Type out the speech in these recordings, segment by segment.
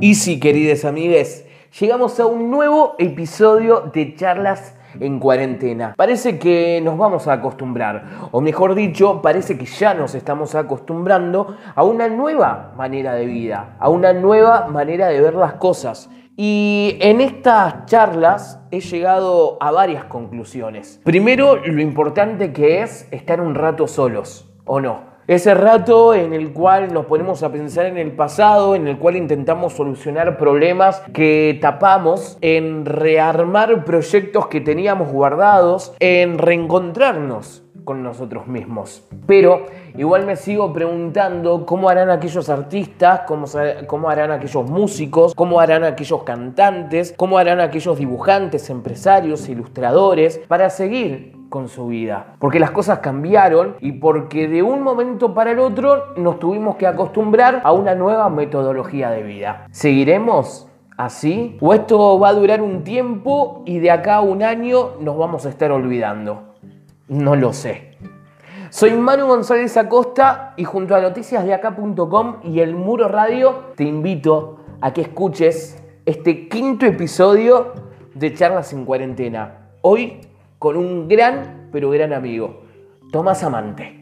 Y sí, queridas amigues, llegamos a un nuevo episodio de charlas en cuarentena. Parece que nos vamos a acostumbrar, o mejor dicho, parece que ya nos estamos acostumbrando a una nueva manera de vida, a una nueva manera de ver las cosas. Y en estas charlas he llegado a varias conclusiones. Primero, lo importante que es estar un rato solos, ¿o no? Ese rato en el cual nos ponemos a pensar en el pasado, en el cual intentamos solucionar problemas que tapamos, en rearmar proyectos que teníamos guardados, en reencontrarnos con nosotros mismos. Pero igual me sigo preguntando cómo harán aquellos artistas, cómo, cómo, harán aquellos músicos, cómo harán aquellos cantantes, cómo harán aquellos dibujantes, empresarios, ilustradores, para seguir con su vida. Porque las cosas cambiaron y porque de un momento para el otro nos tuvimos que acostumbrar a una nueva metodología de vida. ¿Seguiremos? ¿Así? ¿O esto va a durar un tiempo y de acá a un año nos vamos a estar olvidando? No lo sé. Soy Manu González Acosta y junto a noticiasdeacá.com y el Muro Radio te invito a que escuches este quinto episodio de Charlas en Cuarentena. Hoy con un gran, pero gran amigo, Tomás Amante.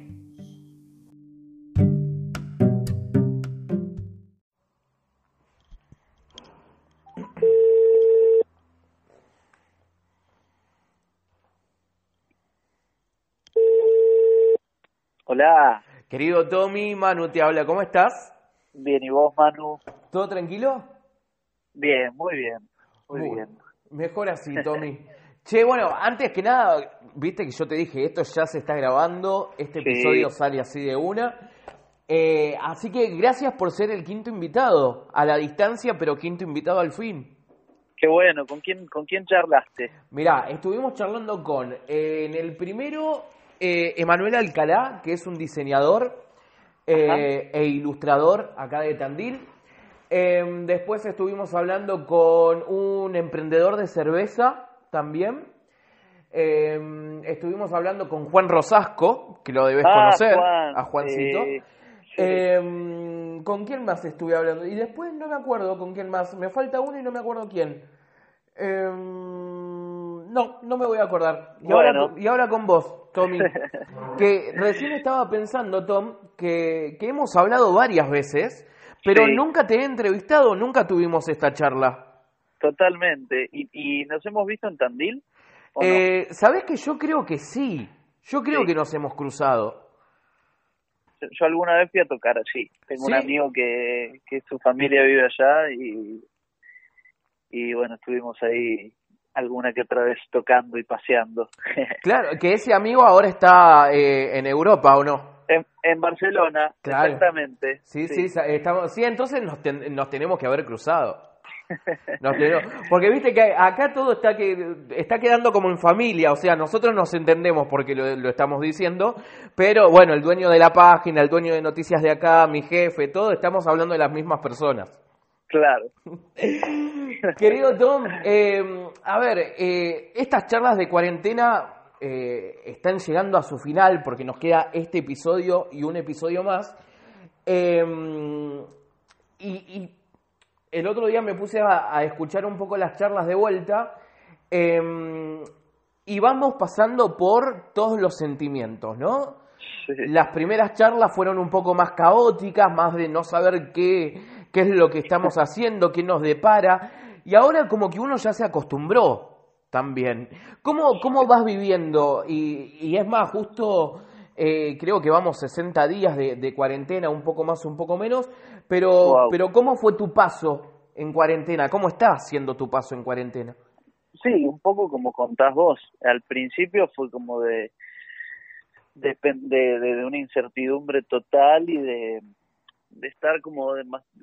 Hola. Querido Tommy, Manu te habla, ¿cómo estás? Bien, ¿y vos, Manu? ¿Todo tranquilo? Bien, muy bien, muy bien. Mejor así, Tommy. Che, bueno, antes que nada, viste que yo te dije, esto ya se está grabando, este episodio sale así de una. Eh, así que gracias por ser el quinto invitado, a la distancia, pero quinto invitado al fin. Qué bueno, ¿con quién, con quién charlaste? Mirá, estuvimos charlando con, eh, en el primero, eh, Emanuel Alcalá, que es un diseñador e ilustrador acá de Tandil. Em, después estuvimos hablando con un emprendedor de cerveza también. Em, estuvimos hablando con Juan Rosasco, que lo debes ah, conocer, Juan, a Juancito. Em, ¿Con quién más estuve hablando? Y después no me acuerdo con quién más. Me falta uno y no me acuerdo quién. Em, no, no me voy a acordar. Y, ahora, y ahora con vos, Tommy. que recién estaba pensando, Tom, que, que hemos hablado varias veces, pero nunca te he entrevistado, nunca tuvimos esta charla. Totalmente. ¿Y, nos hemos visto en Tandil? Eh, ¿Sabes que yo creo que sí? Yo creo que nos hemos cruzado. Yo, alguna vez fui a tocar allí. Tengo un amigo que, que su familia vive allá y, y bueno, estuvimos ahí alguna que otra vez tocando y paseando. claro, que ese amigo ahora está eh, en Europa, ¿o no? En, Barcelona, exactamente. Sí, sí, estamos, sí entonces nos, nos tenemos que haber cruzado. Porque viste que acá todo está, que, está quedando como en familia, o sea, nosotros nos entendemos porque lo, lo, estamos diciendo, pero bueno, el dueño de la página, el dueño de noticias de acá, mi jefe, todo, estamos hablando de las mismas personas. Claro. Querido Tom, eh, a ver, eh, estas charlas de cuarentena eh, están llegando a su final porque nos queda este episodio y un episodio más. y, y el otro día me puse a, escuchar un poco las charlas de vuelta em, y vamos pasando por todos los sentimientos, ¿no? Las primeras charlas fueron un poco más caóticas, más de no saber qué, qué es lo que estamos haciendo, qué nos depara, y ahora como que uno ya se acostumbró también. ¿Cómo, cómo vas viviendo? Y, y es más, justo eh, creo que vamos 60 días de, cuarentena, un poco más, un poco menos, pero, pero ¿cómo fue tu paso en cuarentena? ¿Cómo está siendo tu paso en cuarentena? Sí, un poco como contás vos. Al principio fue como de, de, de, una incertidumbre total y de, de estar como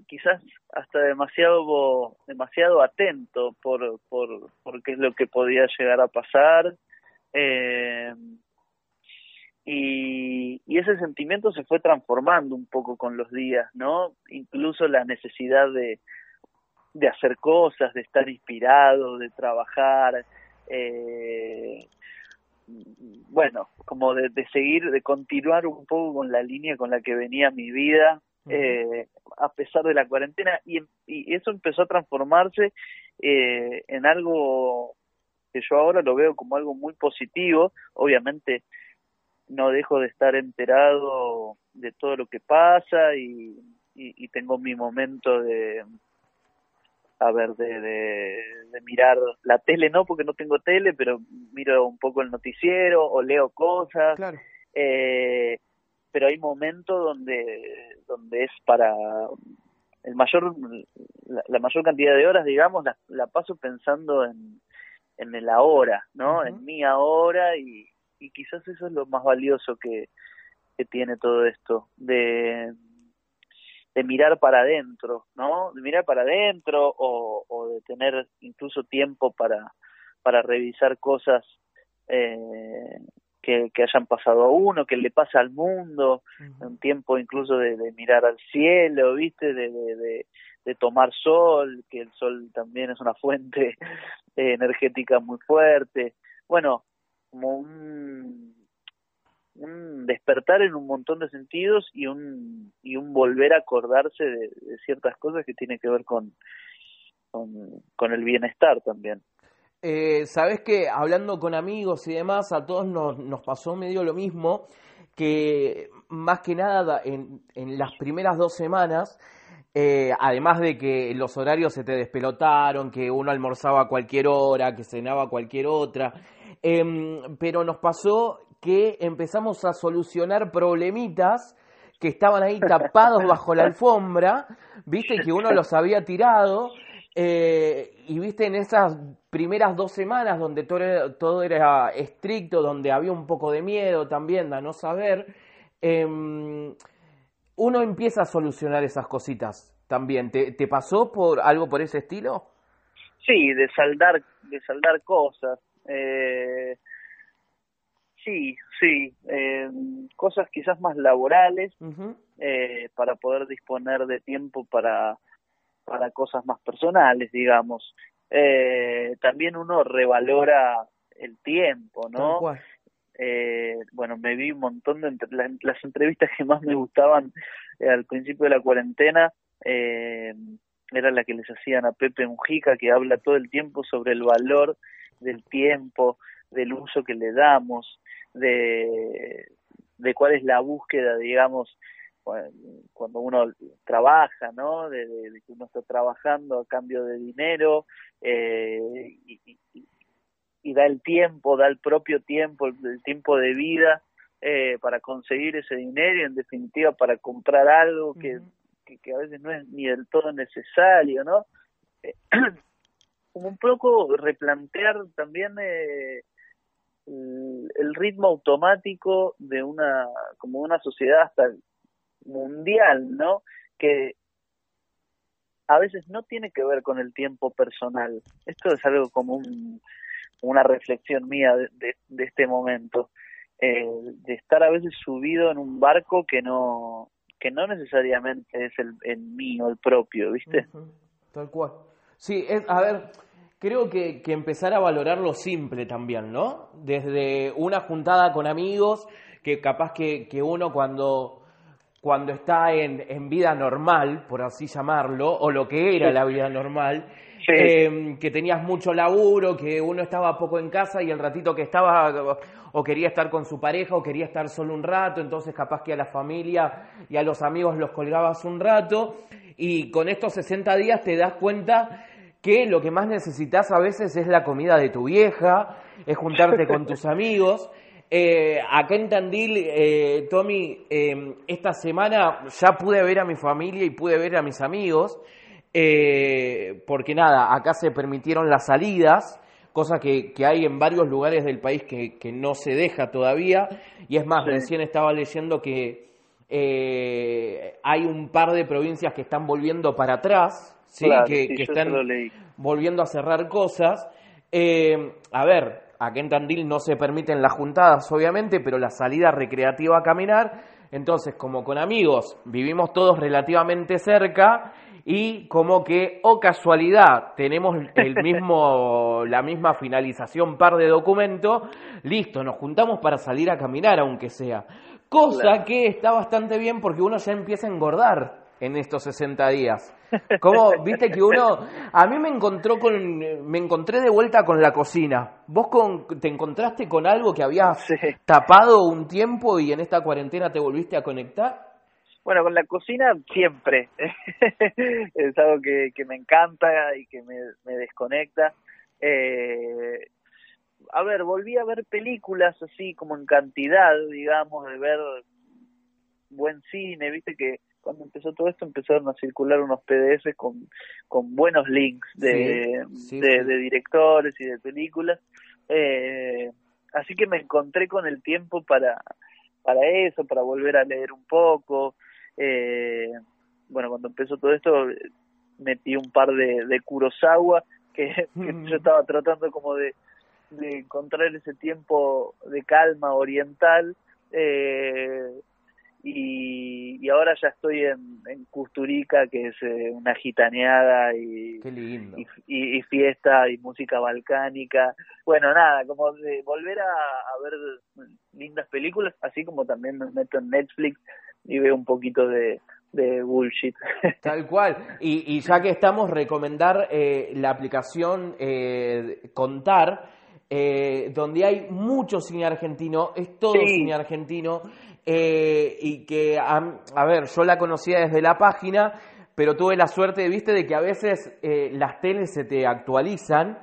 quizás hasta demasiado demasiado atento por, por, por qué es lo que podía llegar a pasar. Eh, y, y, ese sentimiento se fue transformando un poco con los días, ¿no? Incluso la necesidad de, de hacer cosas, de estar inspirado, de trabajar, eh, bueno, como de, de, seguir, de continuar un poco con la línea con la que venía mi vida, eh, a pesar de la cuarentena, y, y eso empezó a transformarse eh, en algo que yo ahora lo veo como algo muy positivo, obviamente no dejo de estar enterado de todo lo que pasa y, y, tengo mi momento de a ver de, de, mirar la tele no porque no tengo tele pero miro un poco el noticiero o leo cosas. Eh, pero hay momentos donde donde es para el mayor la, mayor cantidad de horas digamos la, la paso pensando en en el ahora no en mi ahora y, y quizás eso es lo más valioso que, que tiene todo esto, de, de mirar para adentro, ¿no? De mirar para adentro o, o de tener incluso tiempo para, para revisar cosas eh, que, que, hayan pasado a uno, que le pasa al mundo, un tiempo incluso de, de, mirar al cielo, ¿viste? De, de, de, tomar sol, que el sol también es una fuente energética muy fuerte. Bueno, como un, un despertar en un montón de sentidos y un, y un volver a acordarse de, ciertas cosas que tienen que ver con, con, el bienestar también. Eh, Sabes que hablando con amigos y demás, a todos nos, nos pasó medio lo mismo, que más que nada en, en las primeras dos semanas, eh, además de que los horarios se te despelotaron, que uno almorzaba a cualquier hora, que cenaba a cualquier otra, Em, pero nos pasó que empezamos a solucionar problemitas que estaban ahí tapados bajo la alfombra, viste que uno los había tirado, eh, y viste en esas primeras dos semanas donde todo era, todo era, estricto, donde había un poco de miedo también de no saber, em, uno empieza a solucionar esas cositas también. ¿Te, ¿Te pasó por algo por ese estilo? Sí, de saldar, de saldar cosas. Eh, sí, sí, eh, cosas quizás más laborales eh, para poder disponer de tiempo para, para cosas más personales, digamos. Eh, también uno revalora el tiempo, ¿no? Eh, bueno, me vi un montón de las entrevistas que más me gustaban eh, al principio de la cuarentena. Eh, era la que les hacían a Pepe Mujica, que habla todo el tiempo sobre el valor del tiempo, del uso que le damos, de, de cuál es la búsqueda, digamos, cuando uno trabaja, ¿no? De, que uno está trabajando a cambio de dinero eh, y, y, da el tiempo, da el propio tiempo, el, tiempo de vida eh, para conseguir ese dinero y en definitiva para comprar algo que, que, a veces no es ni del todo necesario, ¿no? Eh, como un poco replantear también eh, el, ritmo automático de una como una sociedad hasta mundial no que a veces no tiene que ver con el tiempo personal. Esto es algo como una reflexión mía de, de, este momento eh, de estar a veces subido en un barco que no que no necesariamente es el, el mío el propio viste tal cual sí es, a ver creo que, que, empezar a valorar lo simple también, ¿no? Desde una juntada con amigos, que capaz que, que uno cuando, cuando está en, en, vida normal, por así llamarlo, o lo que era la vida normal, em, que tenías mucho laburo, que uno estaba poco en casa y el ratito que estaba o quería estar con su pareja o quería estar solo un rato, entonces capaz que a la familia y a los amigos los colgabas un rato. Y con estos 60 días te das cuenta que lo que más necesitas a veces es la comida de tu vieja, es juntarte con tus amigos. Eh, acá en Tandil, eh, Tommy, eh, esta semana ya pude ver a mi familia y pude ver a mis amigos, eh, porque nada, acá se permitieron las salidas, cosa que, que hay en varios lugares del país que, que, no se deja todavía, y es más, recién estaba leyendo que hay un par de provincias que están volviendo para atrás, ¿sí? que, están volviendo a cerrar cosas. Eh, a ver, aquí en Tandil no se permiten las juntadas, obviamente, pero la salida recreativa a caminar. Entonces, como con amigos vivimos todos relativamente cerca y como que, o oh casualidad, tenemos el mismo, la misma finalización par de documentos, listo, nos juntamos para salir a caminar, aunque sea. Cosa que está bastante bien porque uno ya empieza a engordar en estos 60 días. Como, viste que uno, a mí me encontró con, me encontré de vuelta con la cocina. ¿Vos con, te encontraste con algo que habías tapado un tiempo y en esta cuarentena te volviste a conectar? Bueno, con la cocina siempre. es algo que, que me encanta y que me, me desconecta. Eh, a ver, volví a ver películas así como en cantidad, digamos, de ver buen cine, viste que cuando empezó todo esto empezaron a circular unos PDF con, con buenos links de, de, directores y de películas. Eh, así que me encontré con el tiempo para, para eso, para volver a leer un poco. Eh, bueno, cuando empezó todo esto metí un par de, de Kurosawa que, yo estaba tratando como de, de encontrar ese tiempo de calma oriental. Eh, y, y ahora ya estoy en, en Custurica, que es eh, una gitaneada y, y, fiesta y música balcánica. Bueno, nada, como de volver a, ver lindas películas, así como también me meto en Netflix y veo un poquito de, de bullshit. Tal cual. Y, y ya que estamos, recomendar eh, la aplicación eh, Contar, eh, donde hay mucho cine argentino, es todo cine argentino, eh, y que, a, ver, yo la conocía desde la página, pero tuve la suerte, viste, de que a veces eh, las teles se te actualizan,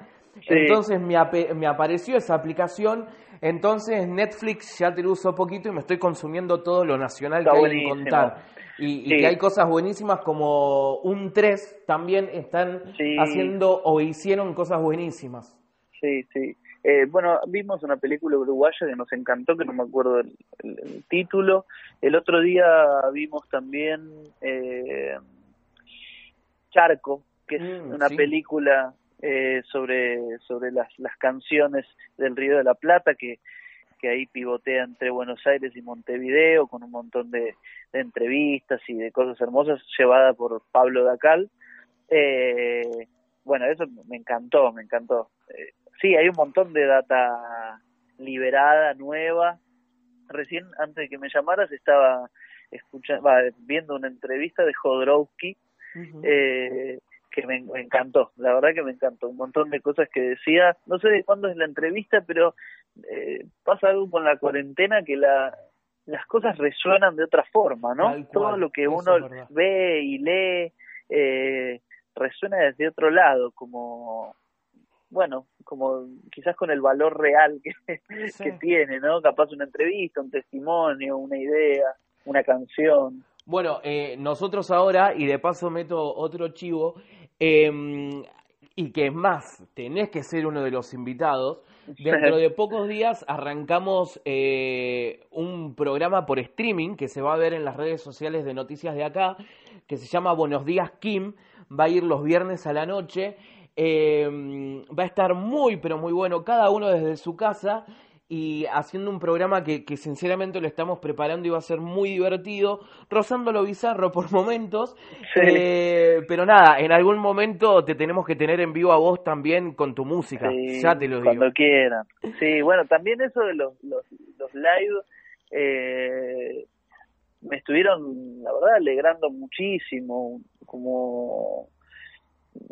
entonces me, me, apareció esa aplicación, entonces Netflix ya te lo uso poquito y me estoy consumiendo todo lo nacional que hay en contar. Y, que hay cosas buenísimas como un 3 también están haciendo o hicieron cosas buenísimas. Sí, sí. Eh, bueno, vimos una película uruguaya que nos encantó, que no me acuerdo el, título. El otro día vimos también eh, Charco, que es mm, una película eh, sobre, sobre las, las canciones del Río de la Plata, que, que ahí pivotea entre Buenos Aires y Montevideo, con un montón de, entrevistas y de cosas hermosas, llevada por Pablo Dacal. Eh, bueno, eso me encantó, me encantó. Eh, sí, hay un montón de data liberada, nueva. Recién, antes de que me llamaras, estaba escuchando, viendo una entrevista de Jodorowsky eh, que me, encantó, la verdad que me encantó. Un montón de cosas que decía, no sé de cuándo es la entrevista, pero eh, pasa algo con la cuarentena que la, las cosas resuenan de otra forma, ¿no? Todo lo que uno ve y lee eh, resuena desde otro lado, como bueno, como quizás con el valor real que, que tiene, ¿no? Capaz una entrevista, un testimonio, una idea, una canción. Bueno, eh, nosotros ahora, y de paso meto otro chivo, eh, y que es más, tenés que ser uno de los invitados, dentro de pocos días arrancamos eh, un programa por streaming que se va a ver en las redes sociales de noticias de acá, que se llama Buenos Días Kim, va a ir los viernes a la noche. Eh, va a estar muy, pero muy bueno, cada uno desde su casa y haciendo un programa que, que, sinceramente lo estamos preparando y va a ser muy divertido, rozando lo bizarro por momentos, eh, pero nada, en algún momento te tenemos que tener en vivo a vos también con tu música, ya te lo digo. Cuando quieran. Sí, bueno, también eso de los, los, los live eh, me estuvieron, la verdad, alegrando muchísimo, como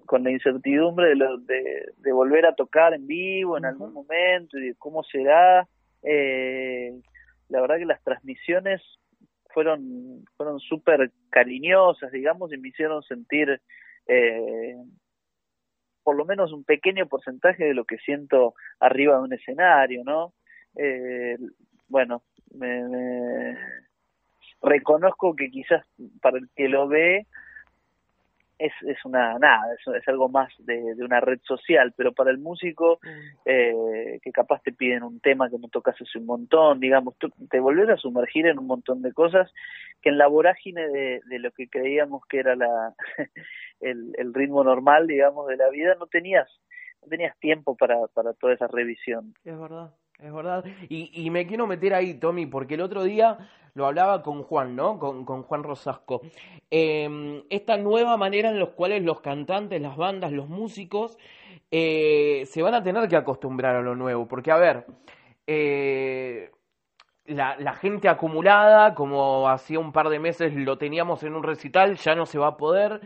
con la incertidumbre de, lo, de, de, volver a tocar en vivo en algún momento y de cómo será. Eh, la verdad que las transmisiones fueron fueron súper cariñosas, digamos, y me hicieron sentir eh, por lo menos un pequeño porcentaje de lo que siento arriba de un escenario, ¿no? Eh, bueno, me, me reconozco que quizás para el que lo ve es, es una nada, es, es algo más de, de, una red social, pero para el músico mm. eh, que capaz te piden un tema que no tocas hace un montón, digamos, te volvés a sumergir en un montón de cosas que en la vorágine de, de lo que creíamos que era la el, el ritmo normal, digamos, de la vida, no tenías no tenías tiempo para, para toda esa revisión. Es verdad. Es verdad. Y, y me quiero meter ahí, Tommy, porque el otro día lo hablaba con Juan, ¿no? Con, con Juan Rosasco. Eh, esta nueva manera en la cual los cantantes, las bandas, los músicos eh, se van a tener que acostumbrar a lo nuevo. Porque, a ver, eh, la, la, gente acumulada, como hacía un par de meses lo teníamos en un recital, ya no se va a poder.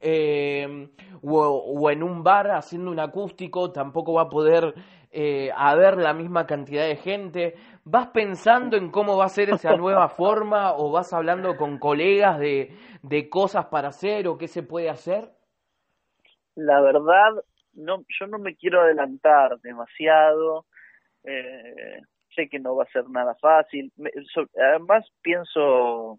Eh, o, o, en un bar haciendo un acústico, tampoco va a poder eh, haber la misma cantidad de gente. ¿Vas pensando en cómo va a ser esa nueva forma o vas hablando con colegas de, de cosas para hacer o qué se puede hacer? La verdad, no, yo no me quiero adelantar demasiado. Eh, sé que no va a ser nada fácil. además, pienso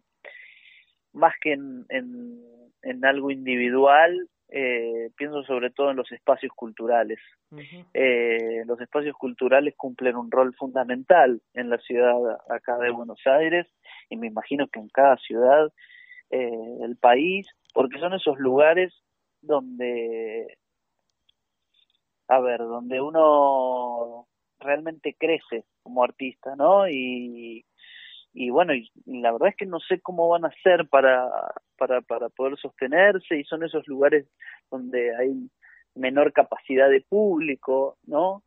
más que en, en algo individual, eh, pienso sobre todo en los espacios culturales. eh, los espacios culturales cumplen un rol fundamental en la ciudad acá de Buenos Aires y me imagino que en cada ciudad eh, del país, porque son esos lugares donde, a ver, donde uno realmente crece como artista, ¿no? Y, y bueno, y, la verdad es que no sé cómo van a hacer para, para, para poder sostenerse y son esos lugares donde hay menor capacidad de público, ¿no?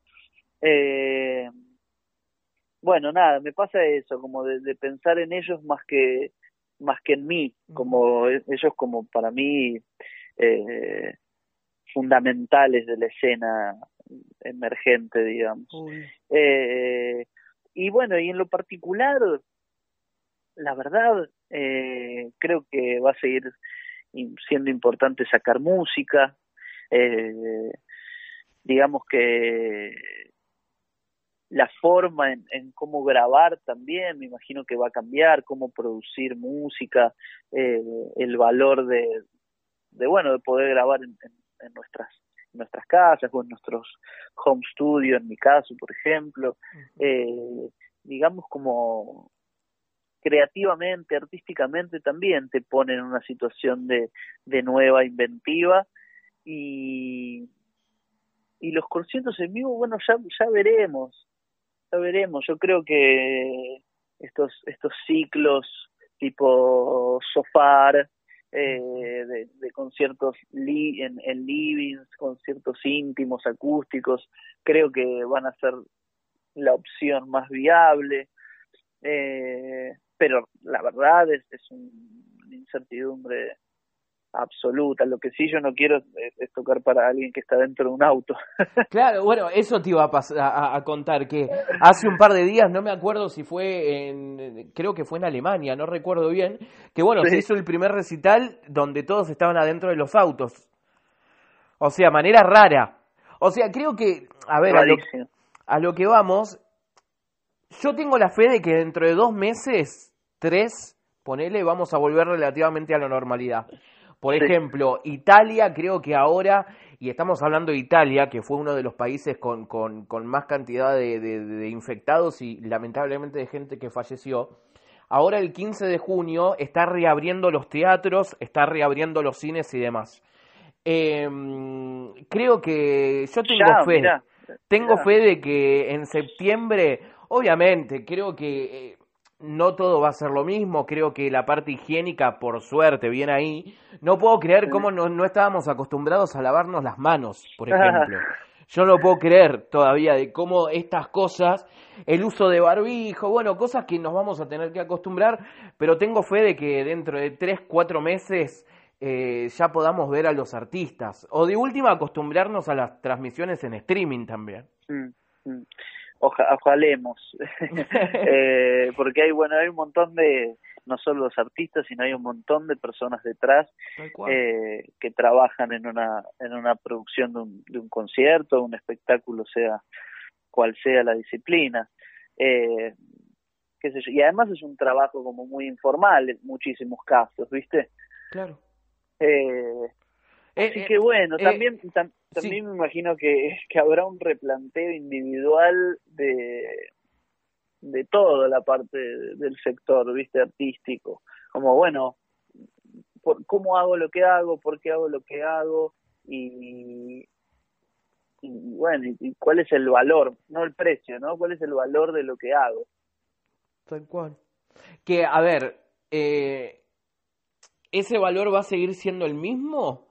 Eh, bueno, nada, me pasa eso, como de, de, pensar en ellos más que más que en mí, como ellos como para mí eh, fundamentales de la escena emergente, digamos. Eh, y bueno, y en lo particular, la verdad, eh, creo que va a seguir siendo importante sacar música. Eh, digamos que la forma en, en, cómo grabar también, me imagino que va a cambiar, cómo producir música, eh, el valor de, de, bueno, de poder grabar en, en, en nuestras en nuestras casas o en nuestros home studio, en mi caso, por ejemplo, eh, digamos como creativamente, artísticamente también te pone en una situación de, de nueva inventiva y, y los conciertos en vivo, bueno, ya, ya veremos, ya veremos. Yo creo que estos, estos ciclos tipo Sofar, eh, de, conciertos en, en livings, conciertos íntimos, acústicos, creo que van a ser la opción más viable. Eh, pero la verdad es, es un, una incertidumbre absoluta. Lo que sí yo no quiero es, es, tocar para alguien que está dentro de un auto. claro, bueno, eso te iba a, pasar, a, a, contar, que hace un par de días, no me acuerdo si fue en, creo que fue en Alemania, no recuerdo bien, que bueno, sí. se hizo el primer recital donde todos estaban adentro de los autos. O sea, manera rara. O sea, creo que, a ver, a lo, a lo que vamos, yo tengo la fe de que dentro de dos meses, tres, ponele, vamos a volver relativamente a la normalidad. Por sí. ejemplo, Italia creo que ahora, y estamos hablando de Italia, que fue uno de los países con, con, con más cantidad de, de, de, infectados y lamentablemente de gente que falleció, ahora el 15 de junio está reabriendo los teatros, está reabriendo los cines y demás. Eh, creo que yo tengo ya, fe, tengo fe de que en septiembre, obviamente, creo que... Eh, no todo va a ser lo mismo, creo que la parte higiénica, por suerte, viene ahí. No puedo creer cómo no, no estábamos acostumbrados a lavarnos las manos, por ejemplo. Yo no puedo creer todavía de cómo estas cosas, el uso de barbijo, bueno, cosas que nos vamos a tener que acostumbrar, pero tengo fe de que dentro de tres, cuatro meses eh, ya podamos ver a los artistas. O de última, acostumbrarnos a las transmisiones en streaming también. Mm, mm oja, ojalemos. Eh, porque hay bueno hay un montón de no solo los artistas sino hay un montón de personas detrás eh, que trabajan en una en una producción de un, de un concierto un espectáculo sea cual sea la disciplina. Eh, qué sé yo. Y además es un trabajo como muy informal en muchísimos casos viste claro. Eh, Así que bueno, eh, también, tam, también sí. me imagino que, que habrá un replanteo individual de, de toda la parte del sector, viste, artístico. Como, bueno, por, ¿cómo hago lo que hago? ¿Por qué hago lo que hago? Y, y bueno, y, y cuál es el valor, no el precio, ¿no? ¿Cuál es el valor de lo que hago? Tal cual. Que, a ver, eh, ¿ese valor va a seguir siendo el mismo?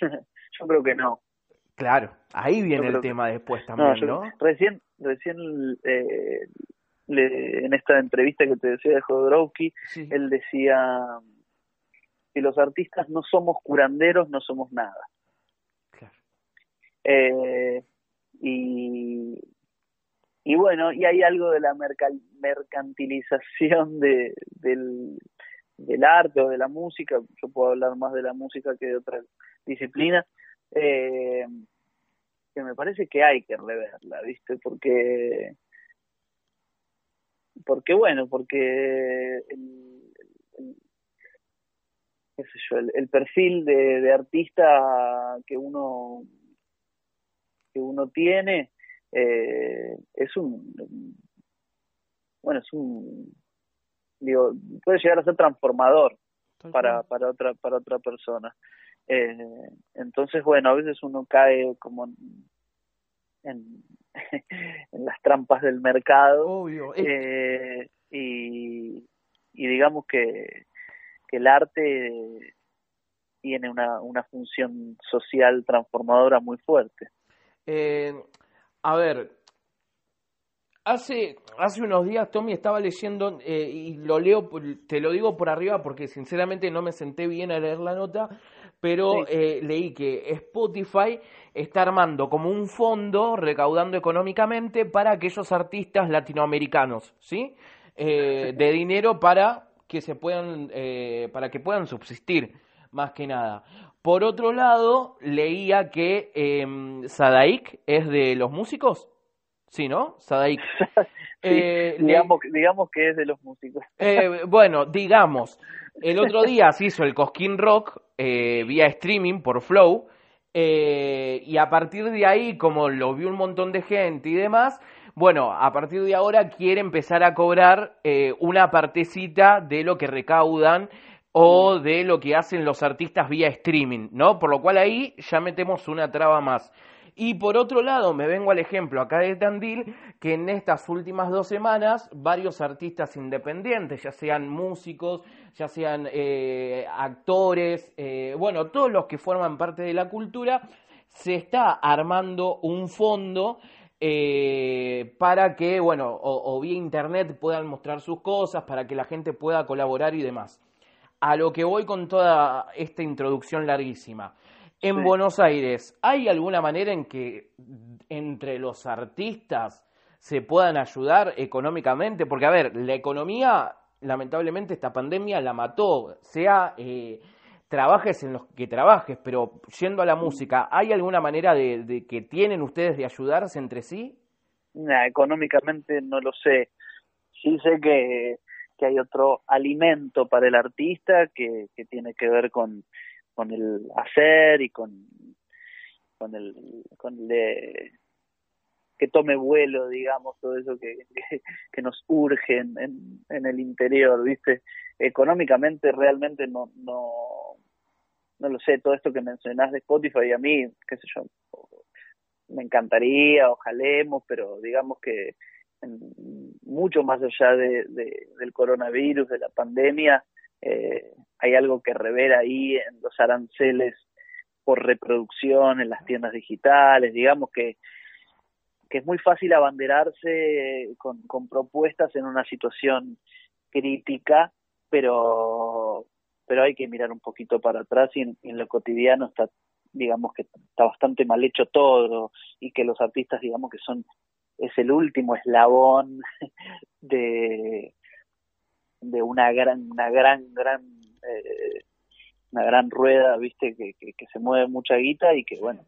yo creo que no. Claro, ahí viene el tema después también, ¿no? Yo, Recién, recién eh, en esta entrevista que te decía de Jodorowsky, él decía que los artistas no somos curanderos, no somos nada. Eh, y, y bueno, y hay algo de la mercantilización de, del, del arte o de la música, yo puedo hablar más de la música que de otra disciplina, eh, que me parece que hay que reverla, ¿viste? Porque, porque bueno, porque el, qué sé yo, el, perfil de, de, artista que uno que uno tiene eh, es un bueno es un digo puede llegar a ser transformador para para otra para otra persona eh, entonces bueno a veces uno cae como en, en las trampas del mercado eh, y, y digamos que, que el arte tiene una, una función social transformadora muy fuerte. Eh, a ver, hace, hace unos días Tommy estaba leyendo eh, y lo leo, te lo digo por arriba porque sinceramente no me senté bien a leer la nota, pero eh, leí que Spotify está armando como un fondo recaudando económicamente para aquellos artistas latinoamericanos, ¿sí? de dinero para que se puedan, para que puedan subsistir más que nada. Por otro lado, leía que eh, Sadaik es de los músicos. Sí, ¿no? Sadaik. Eh, digamos, digamos que es de los músicos. Eh, bueno, digamos. El otro día se hizo el Cosquín Rock eh, vía streaming por Flow. y a partir de ahí, como lo vio un montón de gente y demás, bueno, a partir de ahora quiere empezar a cobrar una partecita de lo que recaudan o de lo que hacen los artistas vía streaming, ¿no? Por lo cual ahí ya metemos una traba más. Y por otro lado, me vengo al ejemplo acá de Tandil, que en estas últimas dos semanas varios artistas independientes, ya sean músicos, ya sean eh, actores, eh, bueno, todos los que forman parte de la cultura, se está armando un fondo eh, para que, bueno, o, o vía internet puedan mostrar sus cosas, para que la gente pueda colaborar y demás a lo que voy con toda esta introducción larguísima. En Buenos Aires, ¿hay alguna manera en que entre los artistas se puedan ayudar económicamente? Porque, a ver, la economía, lamentablemente, esta pandemia la mató, sea eh, trabajes en los que trabajes, pero yendo a la música, ¿hay alguna manera de, que tienen ustedes de ayudarse entre sí? económicamente no lo sé. Sí sé que que hay otro alimento para el artista que, tiene que ver con, con el hacer y con, con el, con el que tome vuelo, digamos, todo eso que, que, nos urge en, en, el interior, ¿viste? Económicamente realmente no, no, no lo sé, todo esto que mencionás de Spotify a mí, qué sé yo, me encantaría, ojalemos, pero digamos que mucho más allá de, del coronavirus, de la pandemia, eh, hay algo que revela ahí en los aranceles por reproducción en las tiendas digitales, digamos que, que es muy fácil abanderarse con, con propuestas en una situación crítica, pero pero hay que mirar un poquito para atrás y en, en lo cotidiano está digamos que está bastante mal hecho todo y que los artistas digamos que son es el último eslabón de, de una gran, una gran, gran, eh, una gran rueda, viste, que, que, se mueve mucha guita y que bueno,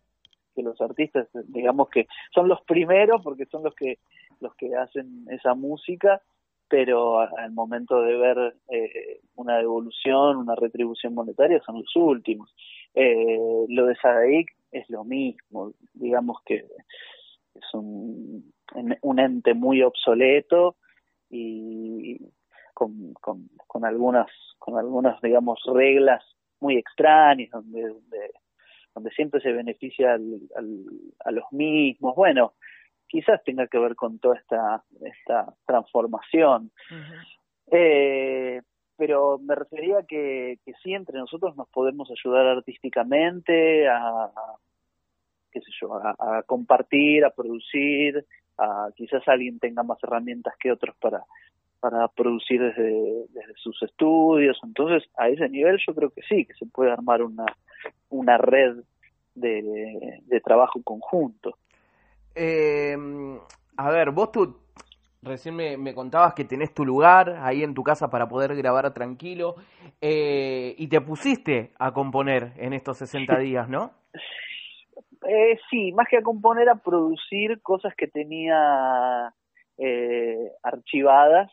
que los artistas, digamos que son los primeros porque son los que, los que hacen esa música, pero al momento de ver eh, una devolución, una retribución monetaria, son los últimos. Eh, lo de Sadaik es lo mismo, digamos que es un, un ente muy obsoleto y con, con, con algunas con algunas digamos reglas muy extrañas donde donde, donde siempre se beneficia al, a los mismos. Bueno quizás tenga que ver con toda esta esta transformación. Eh, pero me refería que, que sí entre nosotros nos podemos ayudar artísticamente a, qué sé yo, a, compartir, a producir, a quizás alguien tenga más herramientas que otros para para producir desde, desde sus estudios. Entonces, a ese nivel yo creo que sí, que se puede armar una, una red de, de trabajo conjunto. Eh, a ver, vos tú recién me, me, contabas que tenés tu lugar ahí en tu casa para poder grabar tranquilo eh, y te pusiste a componer en estos 60 días, ¿no? Eh, sí, más que a componer, a producir cosas que tenía eh, archivadas,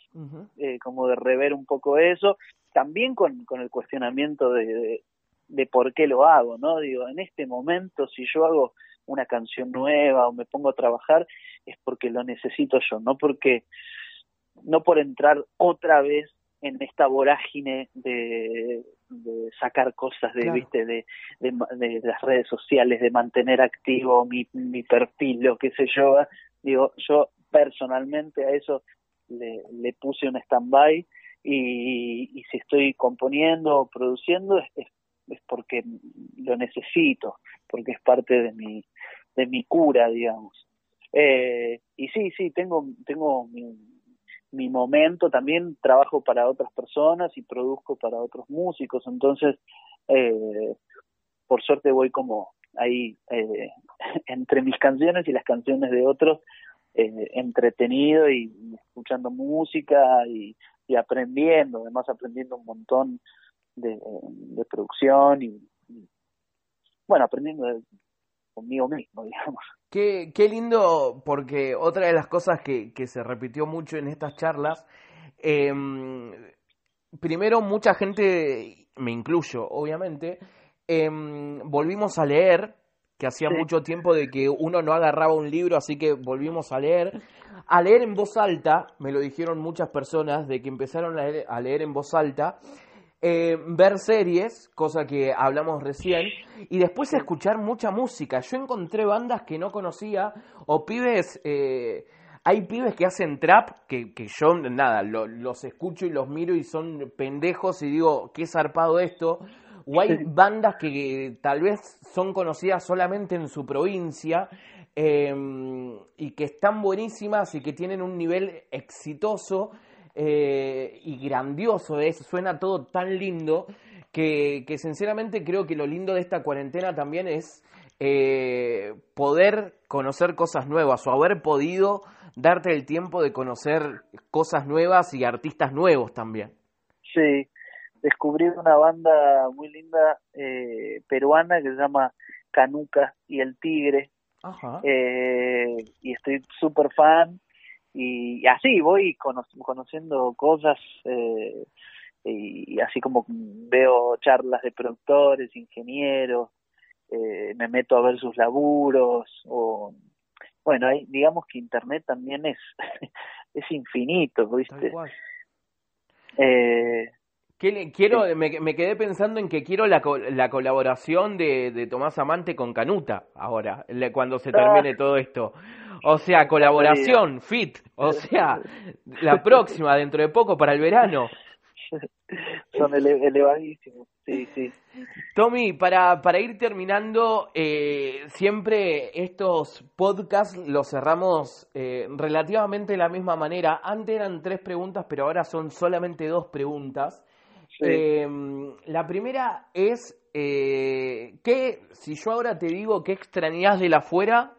eh, como de rever un poco eso, también con, con el cuestionamiento de, de, por qué lo hago, ¿no? Digo, en este momento, si yo hago una canción nueva o me pongo a trabajar, es porque lo necesito yo, no porque, no por entrar otra vez en esta vorágine de, de sacar cosas de, viste, de, de, de, las redes sociales, de mantener activo mi, mi perfil, lo que sé yo, digo, yo personalmente a eso le, le puse un stand-by y, y, si estoy componiendo o produciendo es, es, es, porque lo necesito, porque es parte de mi, de mi cura, digamos. Eh, y sí, sí, tengo, tengo mi, mi momento, también trabajo para otras personas y produzco para otros músicos, entonces, eh, por suerte voy como ahí eh, entre mis canciones y las canciones de otros, eh, entretenido y, escuchando música y, y, aprendiendo, además aprendiendo un montón de, de producción y, y, bueno, aprendiendo de, conmigo mismo, digamos. Qué, qué lindo, porque otra de las cosas que, que se repitió mucho en estas charlas, eh, primero mucha gente, me incluyo obviamente, eh, volvimos a leer que hacía sí. mucho tiempo de que uno no agarraba un libro, así que volvimos a leer. A leer en voz alta, me lo dijeron muchas personas, de que empezaron a leer, a leer en voz alta, eh, ver series, cosa que hablamos recién, y después escuchar mucha música. Yo encontré bandas que no conocía, o pibes... Eh, hay pibes que hacen trap que, que yo, nada, lo, los escucho y los miro y son pendejos y digo, qué zarpado esto o hay bandas que tal vez son conocidas solamente en su provincia eh, y que están buenísimas y que tienen un nivel exitoso eh, y grandioso, es, suena todo tan lindo que, que, sinceramente creo que lo lindo de esta cuarentena también es eh, poder conocer cosas nuevas o haber podido darte el tiempo de conocer cosas nuevas y artistas nuevos también. Sí, descubrí una banda muy linda eh, peruana que se llama Canuca y el Tigre. Ajá. Eh, y estoy súper fan. Y, y, así voy cono conociendo cosas. Eh, y, y, así como veo charlas de productores, ingenieros. Eh, me meto a ver sus laburos. O, bueno, hay, digamos que Internet también es, es infinito, ¿viste? Eh, Quiero, me, me, quedé pensando en que quiero la, la colaboración de, de, Tomás Amante con Canuta ahora, cuando se termine ah. todo esto. O sea, colaboración, fit. O sea, la próxima, dentro de poco, para el verano. Son ele elevadísimos, sí, sí. Tommy, para, para ir terminando, eh, siempre estos podcasts los cerramos eh, relativamente de la misma manera. Antes eran tres preguntas, pero ahora son solamente dos preguntas. Sí. Eh, la primera es eh, que si yo ahora te digo que extrañas de la afuera,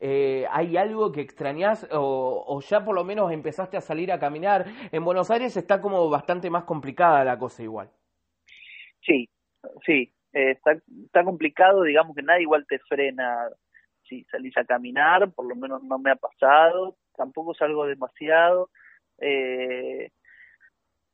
eh, ¿hay algo que extrañas o, o, ya por lo menos empezaste a salir a caminar? En Buenos Aires está como bastante más complicada la cosa igual. Sí, sí, eh, está, está complicado, digamos que nadie igual te frena si salís a caminar, por lo menos no me ha pasado, tampoco salgo demasiado. Eh,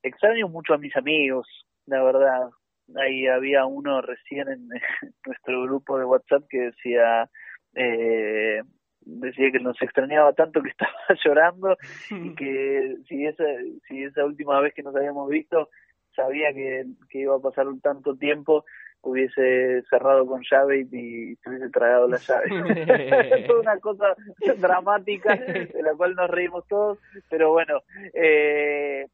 extraño mucho a mis amigos, la verdad. Ahí había uno recién en nuestro grupo de WhatsApp que decía eh, decía que nos extrañaba tanto que estaba llorando y que si esa si esa última vez que nos habíamos visto sabía que, que iba a pasar un tanto tiempo hubiese cerrado con llave y, se hubiese tragado la llave. Toda una cosa dramática de la cual nos reímos todos, pero bueno, eh,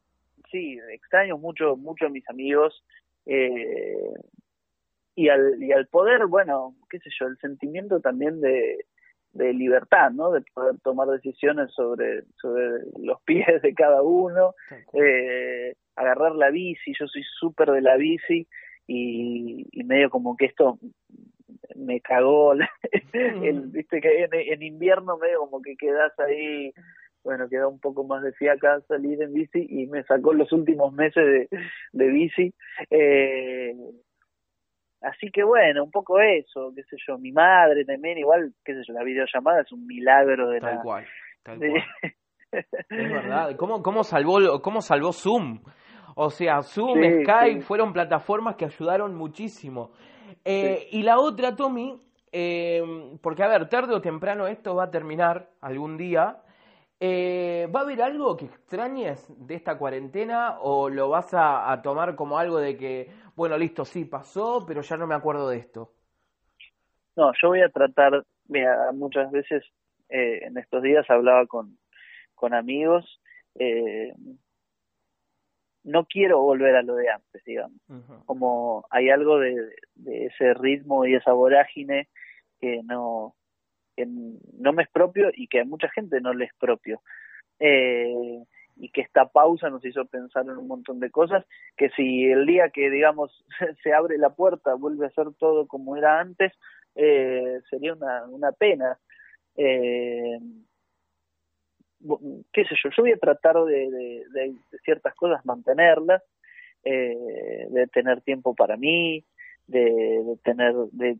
sí, extraño mucho, mucho a mis amigos, eh, y al, y al poder, bueno, qué sé yo, el sentimiento también de, de libertad, ¿no? De poder tomar decisiones sobre, sobre los pies de cada uno, eh, agarrar la bici, yo soy súper de la bici y, y, medio como que esto me cagó, el, viste que en, invierno medio como que quedas ahí, bueno, queda un poco más de fiaca salir en bici y me sacó los últimos meses de, de bici. Eh, Así que bueno, un poco eso, qué sé yo, mi madre también, igual, qué sé yo, la videollamada es un milagro de tal Cual, tal cual. es verdad, ¿Cómo, cómo, salvó, ¿cómo salvó Zoom? O sea, Zoom, Skype fueron plataformas que ayudaron muchísimo. Eh, y la otra, Tommy, eh, porque a ver, tarde o temprano esto va a terminar algún día. Eh, ¿Va a haber algo que extrañes de esta cuarentena o lo vas a, tomar como algo de que, bueno, listo, sí pasó, pero ya no me acuerdo de esto? No, yo voy a tratar, mira, muchas veces eh, en estos días hablaba con, con amigos, eh, no quiero volver a lo de antes, digamos, como hay algo de, de ese ritmo y esa vorágine que no que no me es propio y que a mucha gente no le es propio. Eh, y que esta pausa nos hizo pensar en un montón de cosas, que si el día que, digamos, se abre la puerta vuelve a ser todo como era antes, eh, sería una, una pena. Eh, qué sé yo, yo voy a tratar de, de, ciertas cosas mantenerlas, eh, de tener tiempo para mí, de, de tener, de,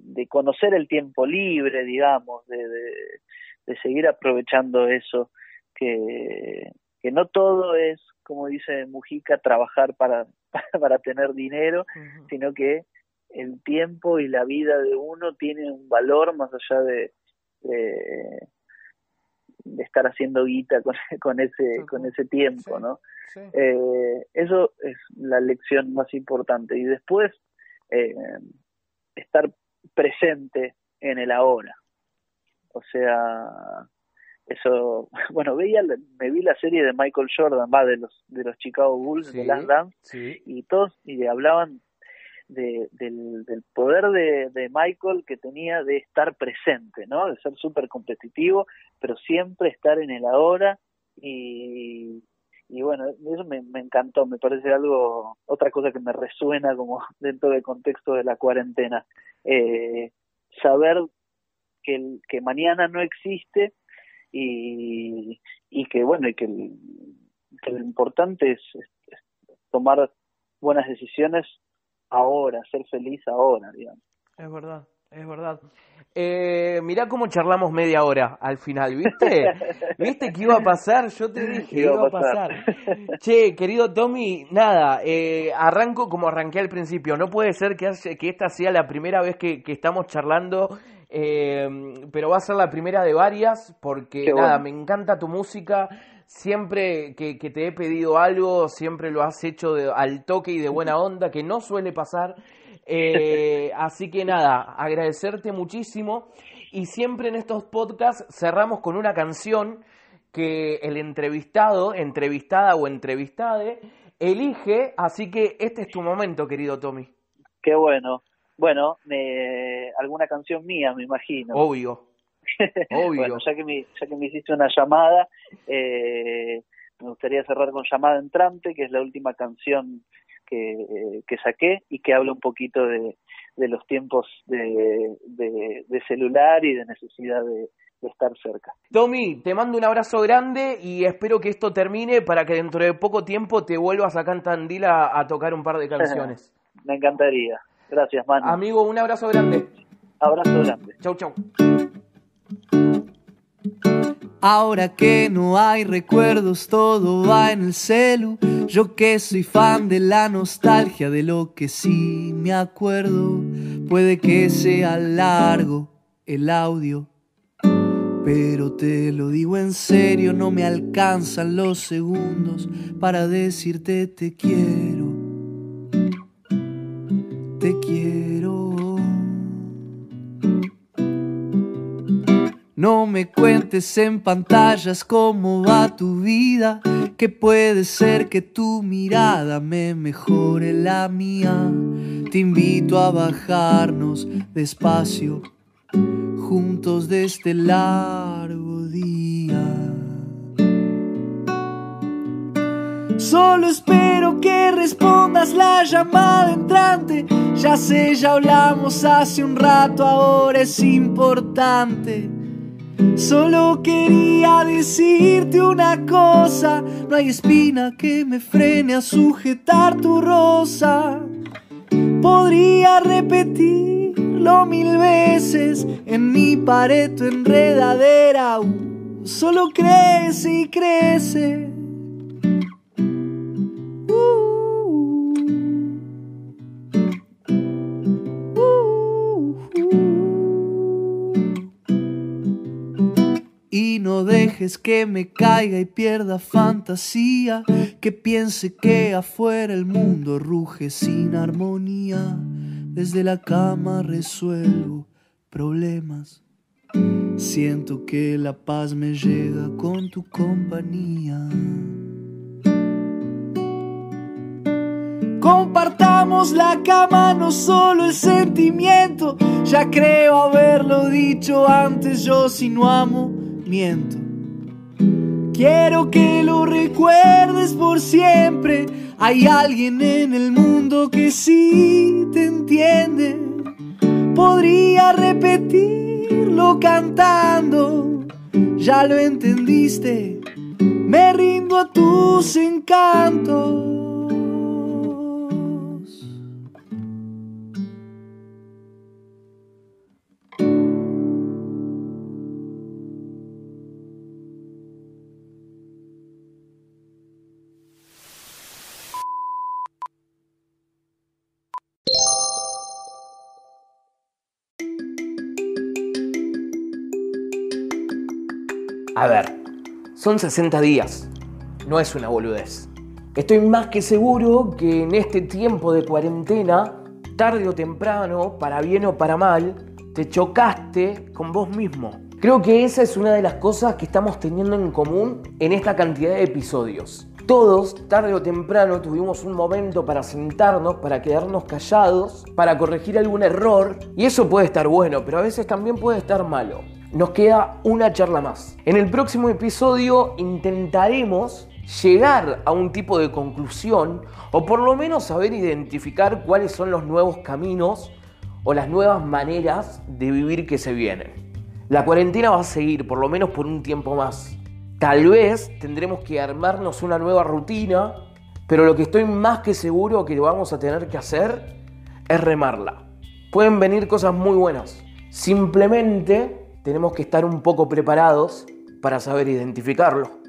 de conocer el tiempo libre, digamos, de, de, seguir aprovechando eso, que, que no todo es, como dice Mujica, trabajar para, para tener dinero, sino que el tiempo y la vida de uno tiene un valor más allá de, de, estar haciendo guita con, con ese con ese tiempo, ¿no? Eh, eso es la lección más importante. Y después eh, estar presente en el ahora. O sea, eso, bueno, veía, me vi la serie de Michael Jordan, va, de los, de los Chicago Bulls, de Last Dance, y todos, y hablaban de, del, del poder de, de Michael que tenía de estar presente, ¿no? De ser súper competitivo, pero siempre estar en el ahora y, y bueno, eso me, me encantó, me parece algo, otra cosa que me resuena como dentro del contexto de la cuarentena eh, saber que, que mañana no existe y, y que bueno y que, lo importante es, tomar buenas decisiones ahora, ser feliz ahora, digamos. Es verdad, es verdad. Eh, mirá cómo charlamos media hora al final, ¿viste? ¿Viste que iba a pasar? Yo te dije, iba, a pasar. Che, querido Tommy, nada, eh, arranco como arranqué al principio. No puede ser que, que esta sea la primera vez que, estamos charlando, eh, pero va a ser la primera de varias, porque nada, me encanta tu música. Siempre que, que, te he pedido algo, siempre lo has hecho de, al toque y de buena onda, que no suele pasar. Eh, así que nada, agradecerte muchísimo. Y siempre en estos podcasts cerramos con una canción que el entrevistado, entrevistada o entrevistade, elige. Así que este es tu momento, querido Tommy. Qué bueno. Bueno, alguna canción mía, me imagino. Obvio. Obvio. bueno, ya que, me, ya que me hiciste una llamada, eh, me gustaría cerrar con Llamada Entrante, que es la última canción que, que saqué y que habla un poquito de, de los tiempos de, de, celular y de necesidad de, estar cerca. Tommy, te mando un abrazo grande y espero que esto termine para que dentro de poco tiempo te vuelvas acá en Tandil a, tocar un par de canciones. Me encantaría. Gracias, Manu. Amigo, un abrazo grande. Abrazo grande. Chau, chau. Ahora que no hay recuerdos, todo va en el celu. Yo que soy fan de la nostalgia, de lo que sí me acuerdo. Puede que sea largo el audio, pero te lo digo en serio, no me alcanzan los segundos para decirte te quiero. No me cuentes en pantallas cómo va tu vida, que puede ser que tu mirada me mejore la mía. Te invito a bajarnos despacio, juntos de este largo día. Solo espero que respondas la llamada entrante. Ya sé, ya hablamos hace un rato, ahora es importante. Solo quería decirte una cosa, no hay espina que me frene a sujetar tu rosa. Podría repetirlo mil veces en mi pared tu enredadera, solo crece y crece. Dejes que me caiga y pierda fantasía, que piense que afuera el mundo ruge sin armonía. Desde la cama resuelvo problemas. Siento que la paz me llega con tu compañía. Compartamos la cama, no solo el sentimiento. Ya creo haberlo dicho antes, yo si no amo Quiero que lo recuerdes por siempre. Hay alguien en el mundo que sí te entiende. Podría repetirlo cantando. Ya lo entendiste. Me rindo a tus encantos. A ver, son 60 días, no es una boludez. Estoy más que seguro que en este tiempo de cuarentena, tarde o temprano, para bien o para mal, te chocaste con vos mismo. Creo que esa es una de las cosas que estamos teniendo en común en esta cantidad de episodios. Todos, tarde o temprano, tuvimos un momento para sentarnos, para quedarnos callados, para corregir algún error. Y eso puede estar bueno, pero a veces también puede estar malo nos queda una charla más. En el próximo episodio intentaremos llegar a un tipo de conclusión o por lo menos saber identificar cuáles son los nuevos caminos o las nuevas maneras de vivir que se vienen. La cuarentena va a seguir por lo menos por un tiempo más. Tal vez tendremos que armarnos una nueva rutina, pero lo que estoy más que seguro que vamos a tener que hacer es remarla. Pueden venir cosas muy buenas. Simplemente tenemos que estar un poco preparados para saber identificarlo.